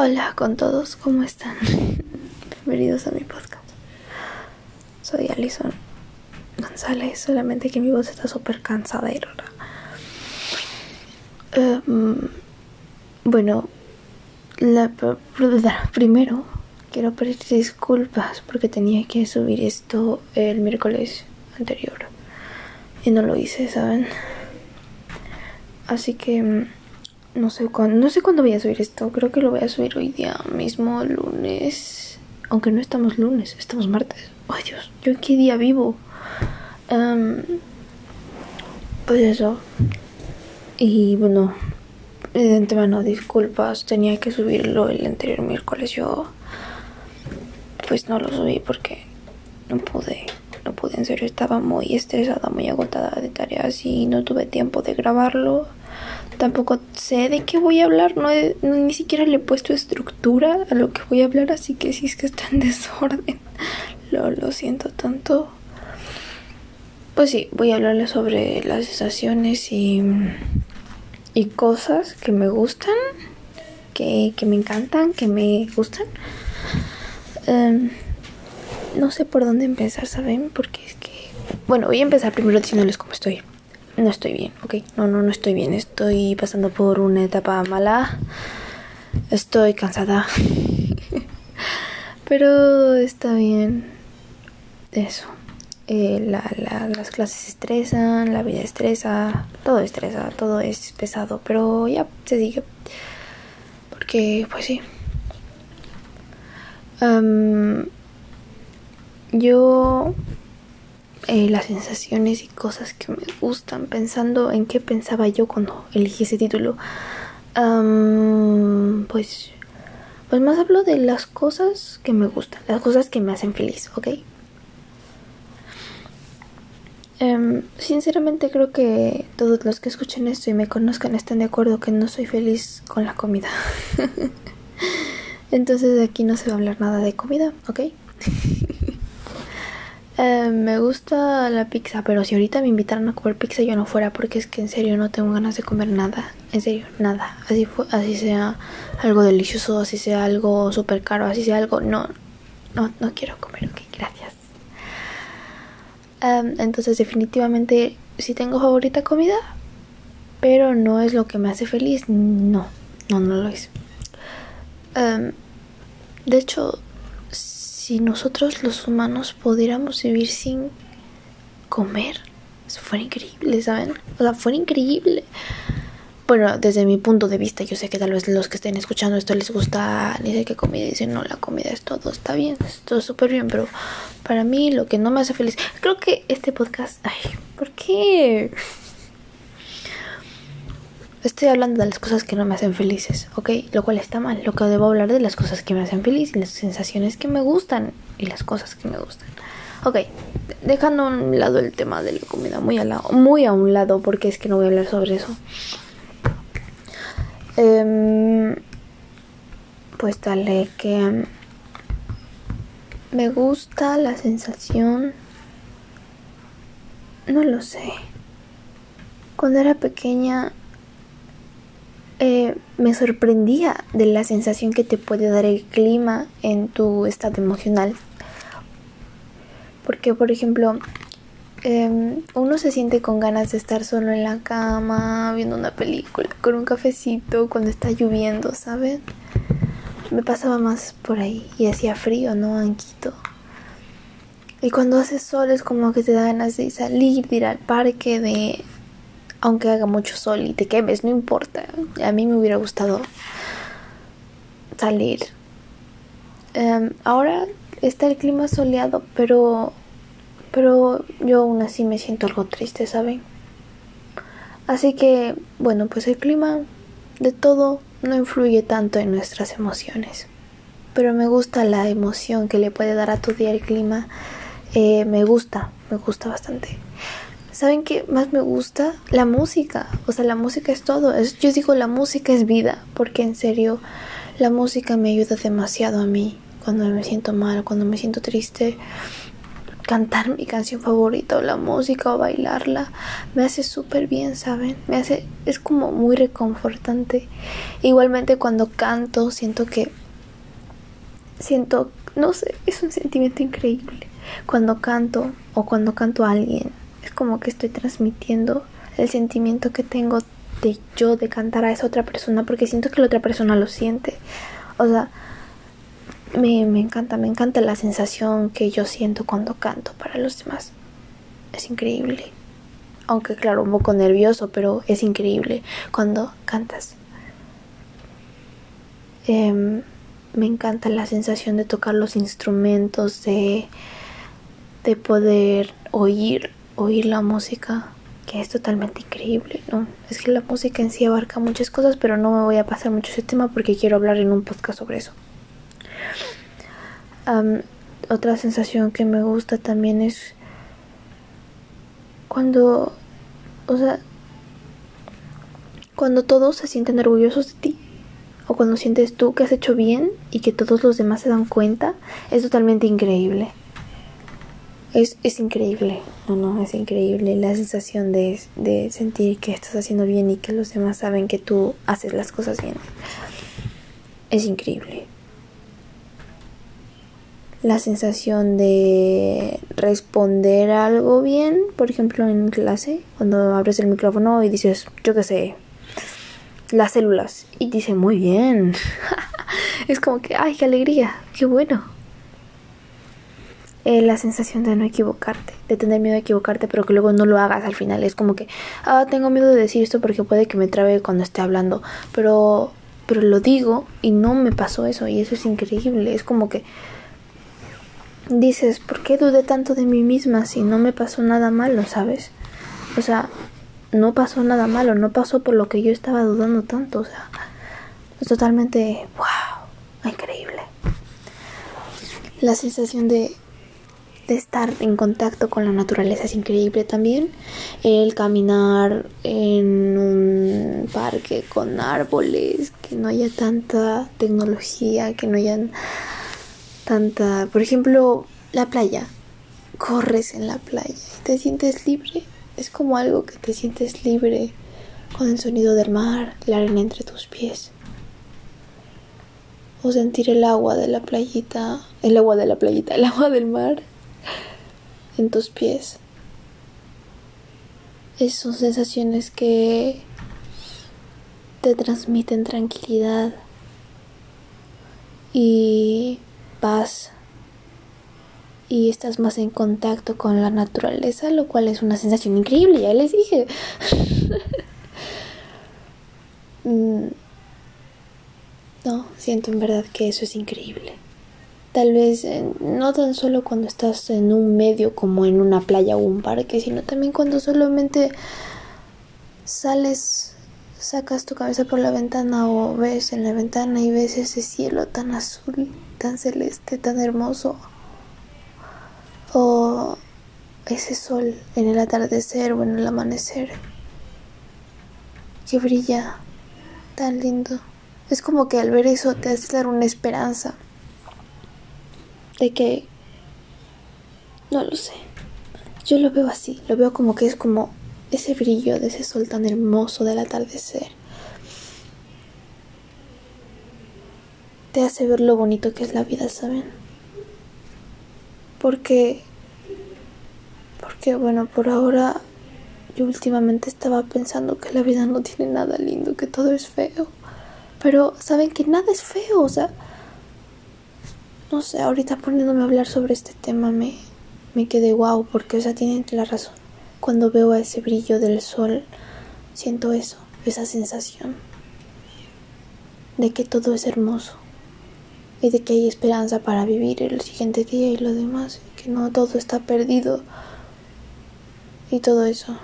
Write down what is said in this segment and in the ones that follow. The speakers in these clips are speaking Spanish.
Hola con todos, ¿cómo están? Bienvenidos a mi podcast. Soy Alison González, solamente que mi voz está súper cansada y. Em, bueno, la, primero quiero pedir disculpas porque tenía que subir esto el miércoles anterior y no lo hice, ¿saben? Así que mm, no sé cuándo, no sé cuándo voy a subir esto. Creo que lo voy a subir hoy día mismo, lunes. Aunque no estamos lunes, estamos martes. Ay Dios, ¿yo en qué día vivo? pues eso. Y bueno, de antemano disculpas, tenía que subirlo el anterior miércoles. Yo pues no lo subí porque no pude, no pude, en serio, estaba muy estresada, muy agotada de tareas y no tuve tiempo de grabarlo. Tampoco sé de qué voy a hablar, no, ni siquiera le he puesto estructura a lo que voy a hablar, así que si es que está en desorden, lo, siento tanto. Pues sí, voy a hablarles sobre las sensaciones y, y cosas que me gustan, que, que me encantan, que me gustan. Em, no sé por dónde empezar, ¿saben? Porque es que... Bueno, voy a empezar primero diciéndoles cómo estoy no estoy bien, ok. No, no, no estoy bien. Estoy pasando por una etapa mala. Estoy cansada. Pero está bien. Eso. Eh, las clases estresan, la vida estresa, todo estresa, todo es pesado, pero ya se sigue. Porque, pues sí. yo eh, las sensaciones y cosas que me gustan, pensando en qué pensaba yo cuando elegí ese título. pues, pues más hablo de las cosas que me gustan, las cosas que me hacen feliz, ¿ok? Em, sinceramente creo que todos los que escuchen esto y me conozcan están de acuerdo que no soy feliz con la comida. Entonces aquí no se va a hablar nada de comida, ¿ok? Eh, me gusta la pizza, pero si ahorita me invitaran a comer pizza yo no fuera porque es que en serio no tengo ganas de comer nada. En serio, nada. Así, fue, así sea algo delicioso, así sea algo súper caro, así sea algo... No, no, no quiero comer, ok, gracias. Em, entonces definitivamente sí tengo favorita comida, pero no es lo que me hace feliz. No, no, no lo es. Em, de hecho, si nosotros los humanos pudiéramos vivir sin comer, eso fuera increíble, ¿saben? O sea, fuera increíble. Bueno, desde mi punto de vista, yo sé que tal vez los que estén escuchando esto les gusta, ni sé qué comida, dicen, no, la comida es todo, está bien, es todo súper bien, pero para mí lo que no me hace feliz, creo que este podcast, ay, ¿por qué? Estoy hablando de las cosas que no me hacen felices, ¿ok? Lo cual está mal. Lo que debo hablar de las cosas que me hacen feliz y las sensaciones que me gustan y las cosas que me gustan. Ok, dejando a un lado el tema de la comida, muy a, un lado, porque es que no voy a hablar sobre eso. Em, pues dale que me gusta la sensación. No lo sé. Cuando era pequeña eh, me sorprendía de la sensación que te puede dar el clima en tu estado emocional. Porque, por ejemplo, em, uno se siente con ganas de estar solo en la cama, viendo una película, con un cafecito, cuando está lloviendo, ¿sabes? Me pasaba más por ahí y hacía frío, ¿no? Anquito. Y cuando hace sol es como que te da ganas de salir, de ir al parque, de aunque haga mucho sol y te quemes, no importa. A mí me hubiera gustado salir. Em, ahora está el clima soleado, pero pero yo aún así me siento algo triste, ¿saben? Así que, bueno, pues el clima de todo no influye tanto en nuestras emociones. Pero me gusta la emoción que le puede dar a tu día el clima. Eh, me gusta, me gusta bastante. ¿Saben qué más me gusta? La música. O sea, la música es todo. yo digo, la música es vida, porque en serio, la música me ayuda demasiado a mí cuando me siento mal, cuando me siento triste. cantar mi canción favorita o la música o bailarla me hace súper bien, ¿saben? Me hace, es como muy reconfortante. Igualmente cuando canto siento que, siento, no sé, es un sentimiento increíble. Cuando canto o cuando canto a alguien, como que estoy transmitiendo el sentimiento que tengo de yo de cantar a esa otra persona porque siento que la otra persona lo siente. O sea, me, encanta, me encanta la sensación que yo siento cuando canto para los demás. Es increíble. Aunque claro, un poco nervioso, pero es increíble cuando cantas. Em, me encanta la sensación de tocar los instrumentos, de, de poder oír, oír la música, que es totalmente increíble, ¿no? Es que la música en sí abarca muchas cosas, pero no me voy a pasar mucho ese tema porque quiero hablar en un podcast sobre eso otra sensación que me gusta también es cuando, o sea, cuando todos se sienten orgullosos de ti o cuando sientes tú que has hecho bien y que todos los demás se dan cuenta, es totalmente increíble. Es, es increíble, no, no, es increíble la sensación de, de sentir que estás haciendo bien y que los demás saben que tú haces las cosas bien. Es increíble la sensación de responder algo bien, por ejemplo en clase, cuando abres el micrófono y dices, yo qué sé, las células, y dice, muy bien, es como que, ay, qué alegría, qué bueno. Eh, la sensación de no equivocarte, de tener miedo de equivocarte, pero que luego no lo hagas al final. Es como que, ah, tengo miedo de decir esto porque puede que me trabe cuando esté hablando, pero, pero lo digo y no me pasó eso, y eso es increíble. Es como que dices, ¿por qué dudé tanto de mí misma si no me pasó nada malo, sabes? O sea, no pasó nada malo, no pasó por lo que yo estaba dudando tanto, o sea, es totalmente, wow, increíble. La sensación de, de estar en contacto con la naturaleza es increíble también. El caminar en un parque con árboles, que no haya tanta tecnología, que no haya tanta, por ejemplo, la playa. Corres en la playa y te sientes libre. Es como algo que te sientes libre con el sonido del mar, la arena entre tus pies. O sentir el agua de la playita, el agua de la playita, el agua del mar en tus pies. Esas son sensaciones que te transmiten tranquilidad y paz y estás más en contacto con la naturaleza, lo cual es una sensación increíble, ya les dije. Mm, no, siento en verdad que eso es increíble. Tal vez eh, no tan solo cuando estás en un medio como en una playa o un parque, sino también cuando solamente sales, sacas tu cabeza por la ventana o ves en la ventana y ves ese cielo tan azul tan celeste, tan hermoso. O ese sol en el atardecer o en el amanecer que brilla tan lindo. Es como que al ver eso te hace dar una esperanza de que no lo sé. Yo lo veo así, lo veo como que es como ese brillo de ese sol tan hermoso del atardecer. te hace ver lo bonito que es la vida, ¿saben? Porque, porque bueno, por ahora yo últimamente estaba pensando que la vida no tiene nada lindo, que todo es feo. Pero saben que nada es feo, o sea, no sé, ahorita poniéndome a hablar sobre este tema me, me quedé guau, porque, o sea, tienen la razón. Cuando veo a ese brillo del sol, siento eso, esa sensación de que todo es hermoso y de que hay esperanza para vivir el siguiente día y lo demás, que no todo está perdido y todo eso.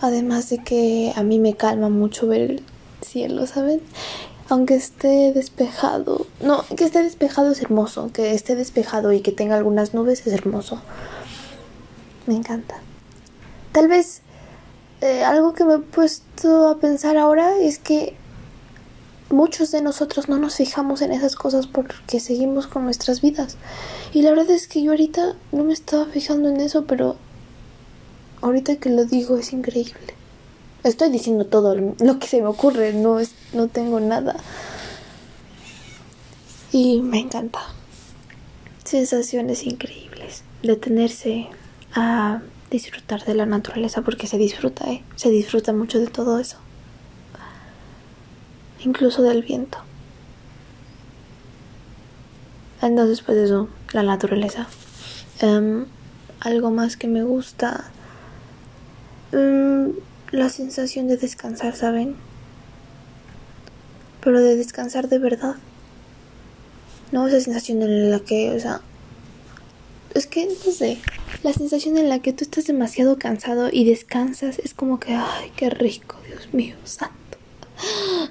Además de que a mí me calma mucho ver el cielo, ¿saben? Aunque esté despejado, no, que esté despejado es hermoso, que esté despejado y que tenga algunas nubes es hermoso. Me encanta. Tal vez eh, algo que me he puesto a pensar ahora es que muchos de nosotros no nos fijamos en esas cosas porque seguimos con nuestras vidas. Y la verdad es que yo ahorita no me estaba fijando en eso, pero ahorita que lo digo es increíble. Estoy diciendo todo lo que se me ocurre, no, es, no tengo nada. Y me encanta. Sensaciones increíbles. Detenerse a disfrutar de la naturaleza porque se disfruta, ¿eh? Se disfruta mucho de todo eso incluso del viento. Entonces, pues eso, la naturaleza. Em, algo más que me gusta, em, la sensación de descansar, ¿saben? Pero de descansar de verdad. No esa sensación en la que, o sea, es que, no sé, la sensación en la que tú estás demasiado cansado y descansas es como que, ay, qué rico, Dios mío, santo.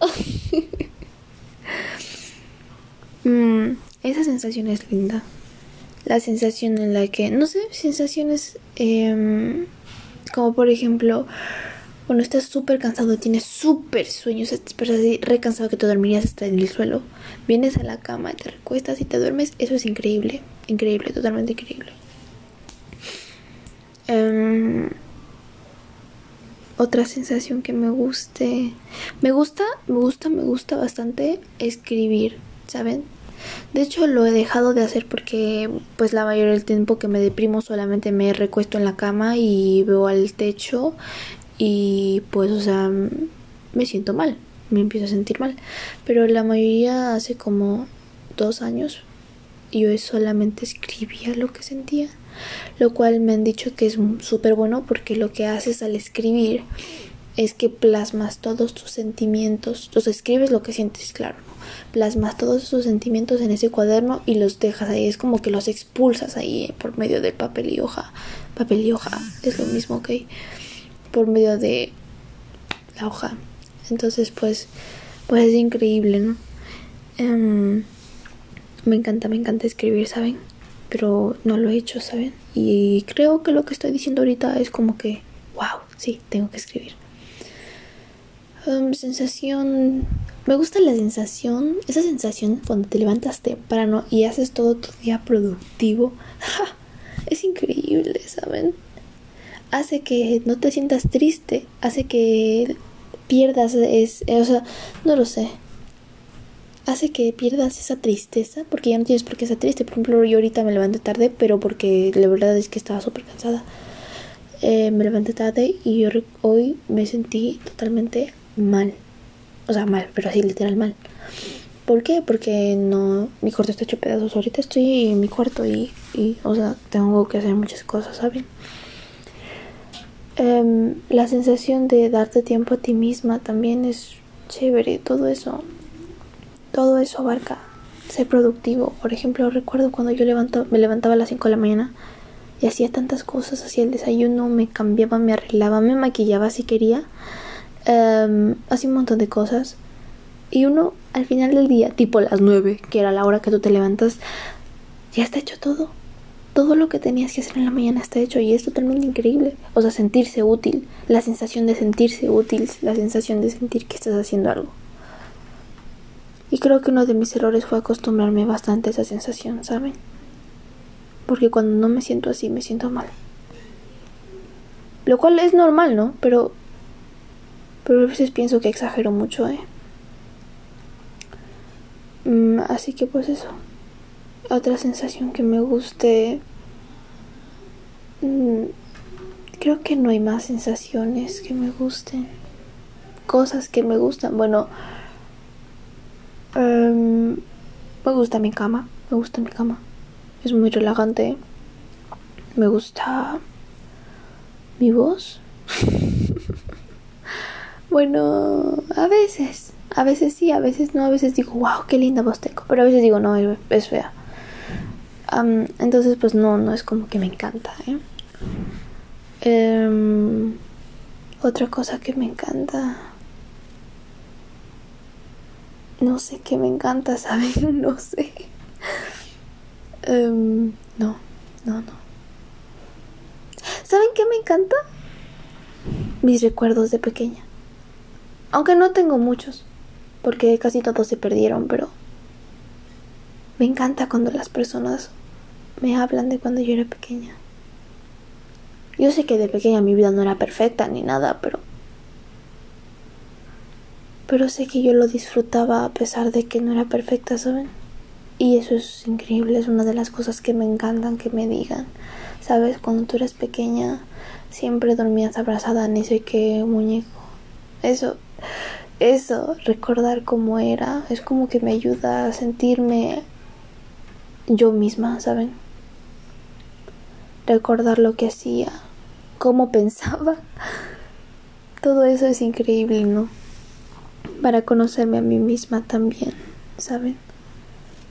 Mm, esa sensación es linda. La sensación en la que, no sé, sensaciones em, como por ejemplo, cuando estás súper cansado, tienes súper sueños, estás así recansado que te dormirías hasta en el suelo, vienes a la cama, te recuestas y te duermes, eso es increíble, increíble, totalmente increíble. Um, otra sensación que me guste. Me gusta, me gusta, me gusta bastante escribir, ¿saben? De hecho lo he dejado de hacer porque pues la mayoría del tiempo que me deprimo solamente me recuesto en la cama y veo al techo y pues o sea me siento mal, me empiezo a sentir mal. Pero la mayoría hace como dos años yo solamente escribía lo que sentía lo cual me han dicho que es súper bueno porque lo que haces al escribir es que plasmas todos tus sentimientos, o escribes lo que sientes, claro, plasmas todos esos sentimientos en ese cuaderno y los dejas ahí, es como que los expulsas ahí por medio del papel y hoja, papel y hoja, es lo mismo, ok, por medio de la hoja, entonces pues, pues es increíble, ¿no? Em, me encanta, me encanta escribir, ¿saben? pero no lo he hecho, ¿saben? Y creo que lo que estoy diciendo ahorita es como que, wow, sí, tengo que escribir. Um, sensación, me gusta la sensación, esa sensación cuando te levantas temprano y haces todo tu día productivo, es increíble, ¿saben? Hace que no te sientas triste, hace que pierdas, es, o sea, no lo sé, hace que pierdas esa tristeza, porque ya no tienes por qué estar triste. Por ejemplo, yo ahorita me levanté tarde, pero porque la verdad es que estaba súper cansada. Eh, me levanté tarde y yo hoy me sentí totalmente mal. O sea, mal, pero así literal mal. ¿Por qué? Porque no, mi cuarto está hecho pedazos. Ahorita estoy en mi cuarto y, y o sea, tengo que hacer muchas cosas, ¿saben? Em, la sensación de darte tiempo a ti misma también es chévere, todo eso todo eso abarca ser productivo. Por ejemplo, recuerdo cuando yo me levantaba a las 5 de la mañana y hacía tantas cosas, hacía el desayuno, me cambiaba, me arreglaba, me maquillaba si quería, um, hacía un montón de cosas. Y uno al final del día, tipo las 9, que era la hora que tú te levantas, ya está hecho todo. Todo lo que tenías que hacer en la mañana está hecho y es totalmente increíble. O sea, sentirse útil, la sensación de sentirse útil, la sensación de sentir que estás haciendo algo. Y creo que uno de mis errores fue acostumbrarme bastante a esa sensación, ¿saben? Porque cuando no me siento así, me siento mal. Lo cual es normal, ¿no? Pero. Pero a veces pienso que exagero mucho, ¿eh? Mm, así que pues eso. Otra sensación que me guste. Mm, creo que no hay más sensaciones que me gusten. Cosas que me gustan. Bueno Em, me gusta mi cama, me gusta mi cama. Es muy relajante. Me gusta mi voz. bueno, a veces, a veces sí, a veces no, a veces digo, wow, qué linda voz tengo, pero a veces digo, no, es, fea. Entonces, pues no, no es como que me encanta. ¿eh? Em, otra cosa que me encanta no sé qué me encanta, ¿saben? No sé. Em, no, no, no. ¿Saben qué me encanta? Mis recuerdos de pequeña. Aunque no tengo muchos. porque casi todos se perdieron, pero me encanta cuando las personas me hablan de cuando yo era pequeña. Yo sé que de pequeña mi vida no era perfecta ni nada, pero pero sé que yo lo disfrutaba a pesar de que no era perfecta, ¿saben? Y eso es increíble, es una de las cosas que me encantan que me digan. ¿Sabes? Cuando tú eres pequeña, siempre dormías abrazada en ese que muñeco. Eso, eso, recordar cómo era, es como que me ayuda a sentirme yo misma, ¿saben? Recordar lo que hacía, cómo pensaba. Todo eso es increíble, ¿no? Para conocerme a mí misma también, ¿saben?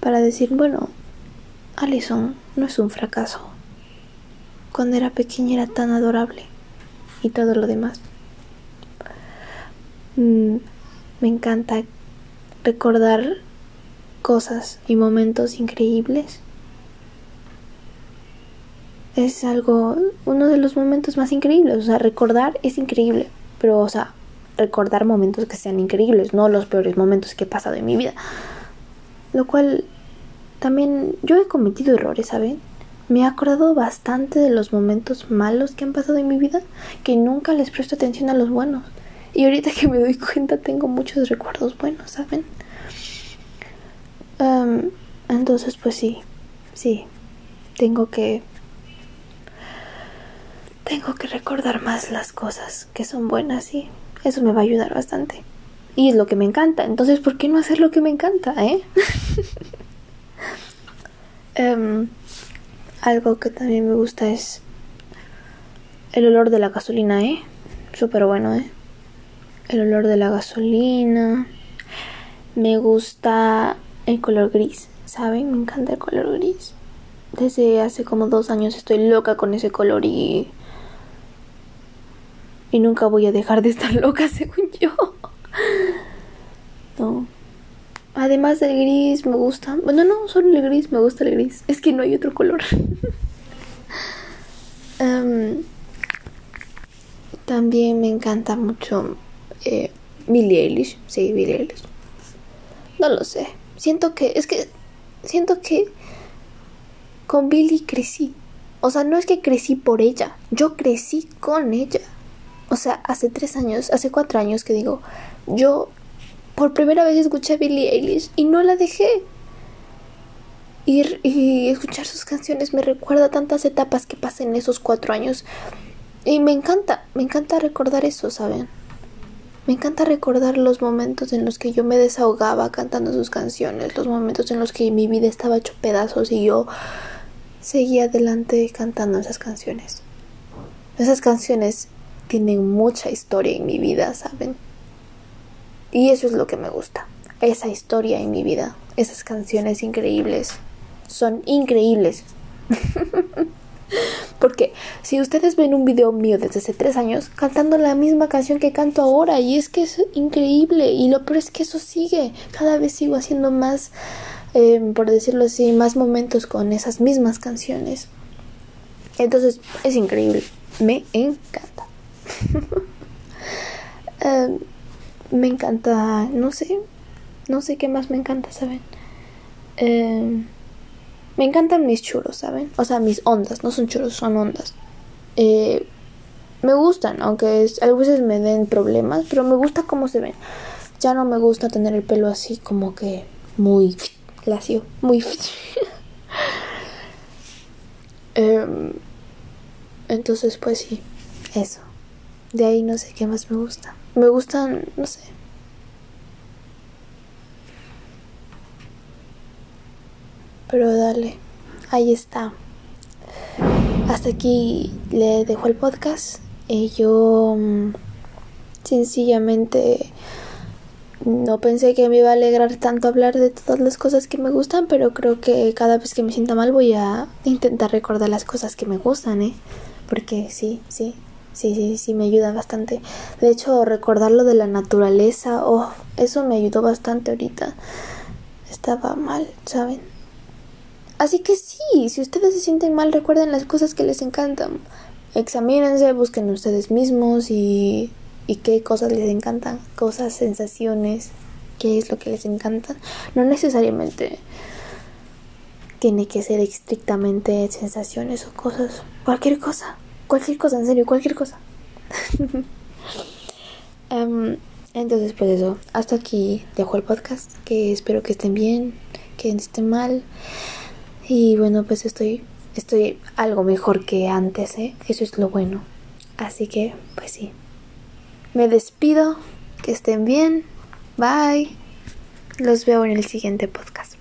Para decir, bueno, Alison no es un fracaso. Cuando era pequeña era tan adorable y todo lo demás. Mm, me encanta recordar cosas y momentos increíbles. Es algo, uno de los momentos más increíbles. O sea, recordar es increíble. Pero, o sea, recordar momentos que sean increíbles, no los peores momentos que he pasado en mi vida. Lo cual también yo he cometido errores, ¿saben? Me he acordado bastante de los momentos malos que han pasado en mi vida, que nunca les presto atención a los buenos. Y ahorita que me doy cuenta tengo muchos recuerdos buenos, ¿saben? entonces, pues sí, sí, tengo que... Tengo que recordar más las cosas que son buenas y eso me va a ayudar bastante. Y es lo que me encanta. Entonces, ¿por qué no hacer lo que me encanta, eh? Em, algo que también me gusta es el olor de la gasolina, ¿eh? Súper bueno, ¿eh? el olor de la gasolina. Me gusta el color gris, ¿saben? Me encanta el color gris. Desde hace como dos años estoy loca con ese color y... Y nunca voy a dejar de estar loca, según yo. No. Además del gris me gusta... Bueno, no, solo el gris, me gusta el gris. Es que no hay otro color. Em, también me encanta mucho eh, Billie Eilish, sí, Billie Eilish. No lo sé. Siento que, es que, siento que con Billie crecí. O sea, no es que crecí por ella, yo crecí con ella. O sea, hace tres años, hace cuatro años que digo, yo por primera vez escuché a Billie Eilish y no la dejé. Y, y, escuchar sus canciones me recuerda tantas etapas que pasé en esos cuatro años. Y me encanta, me encanta recordar eso, ¿saben? Me encanta recordar los momentos en los que yo me desahogaba cantando sus canciones, los momentos en los que mi vida estaba hecho pedazos y yo seguía adelante cantando esas canciones. Esas canciones tienen mucha historia en mi vida, ¿saben? Y eso es lo que me gusta. Esa historia en mi vida, esas canciones increíbles. Son increíbles. Porque si ustedes ven un video mío desde hace tres años cantando la misma canción que canto ahora, y es que es increíble, y lo peor es que eso sigue, cada vez sigo haciendo más, em, por decirlo así, más momentos con esas mismas canciones. Entonces es increíble, me encanta. Em, me encanta, no sé, no sé qué más me encanta, ¿saben? Eh, me encantan mis churros, ¿saben? O sea, mis ondas, no son churros, son ondas. Eh, me gustan, aunque a veces me den problemas, pero me gusta cómo se ven. Ya no me gusta tener el pelo así como que muy lacio, muy... Em, entonces, pues sí, eso. De ahí no sé qué más me gusta. Me gustan, no sé, Pero dale, ahí está. Hasta aquí le dejo el podcast. Y yo mm, sencillamente no pensé que me iba a alegrar tanto hablar de todas las cosas que me gustan, pero creo que cada vez que me sienta mal voy a intentar recordar las cosas que me gustan, ¿eh? Porque sí, sí, sí, sí, sí, me ayuda bastante. De hecho, recordar lo de la naturaleza, oh, eso me ayudó bastante ahorita. Estaba mal, ¿saben? Así que sí, si ustedes se sienten mal, recuerden las cosas que les encantan. Examínense, busquen ustedes mismos y, y qué cosas les encantan, cosas, sensaciones. qué es lo que les encanta. No necesariamente tiene que ser estrictamente sensaciones o cosas. Cualquier cosa. Cualquier cosa, en serio, cualquier cosa. Em, entonces, pues eso. Hasta aquí dejo el podcast. Que espero que estén bien. Que no estén mal. Y bueno, pues estoy, estoy algo mejor que antes, ¿eh? Eso es lo bueno. Así que, pues sí. Me despido. Que estén bien. Bye. Los veo en el siguiente podcast.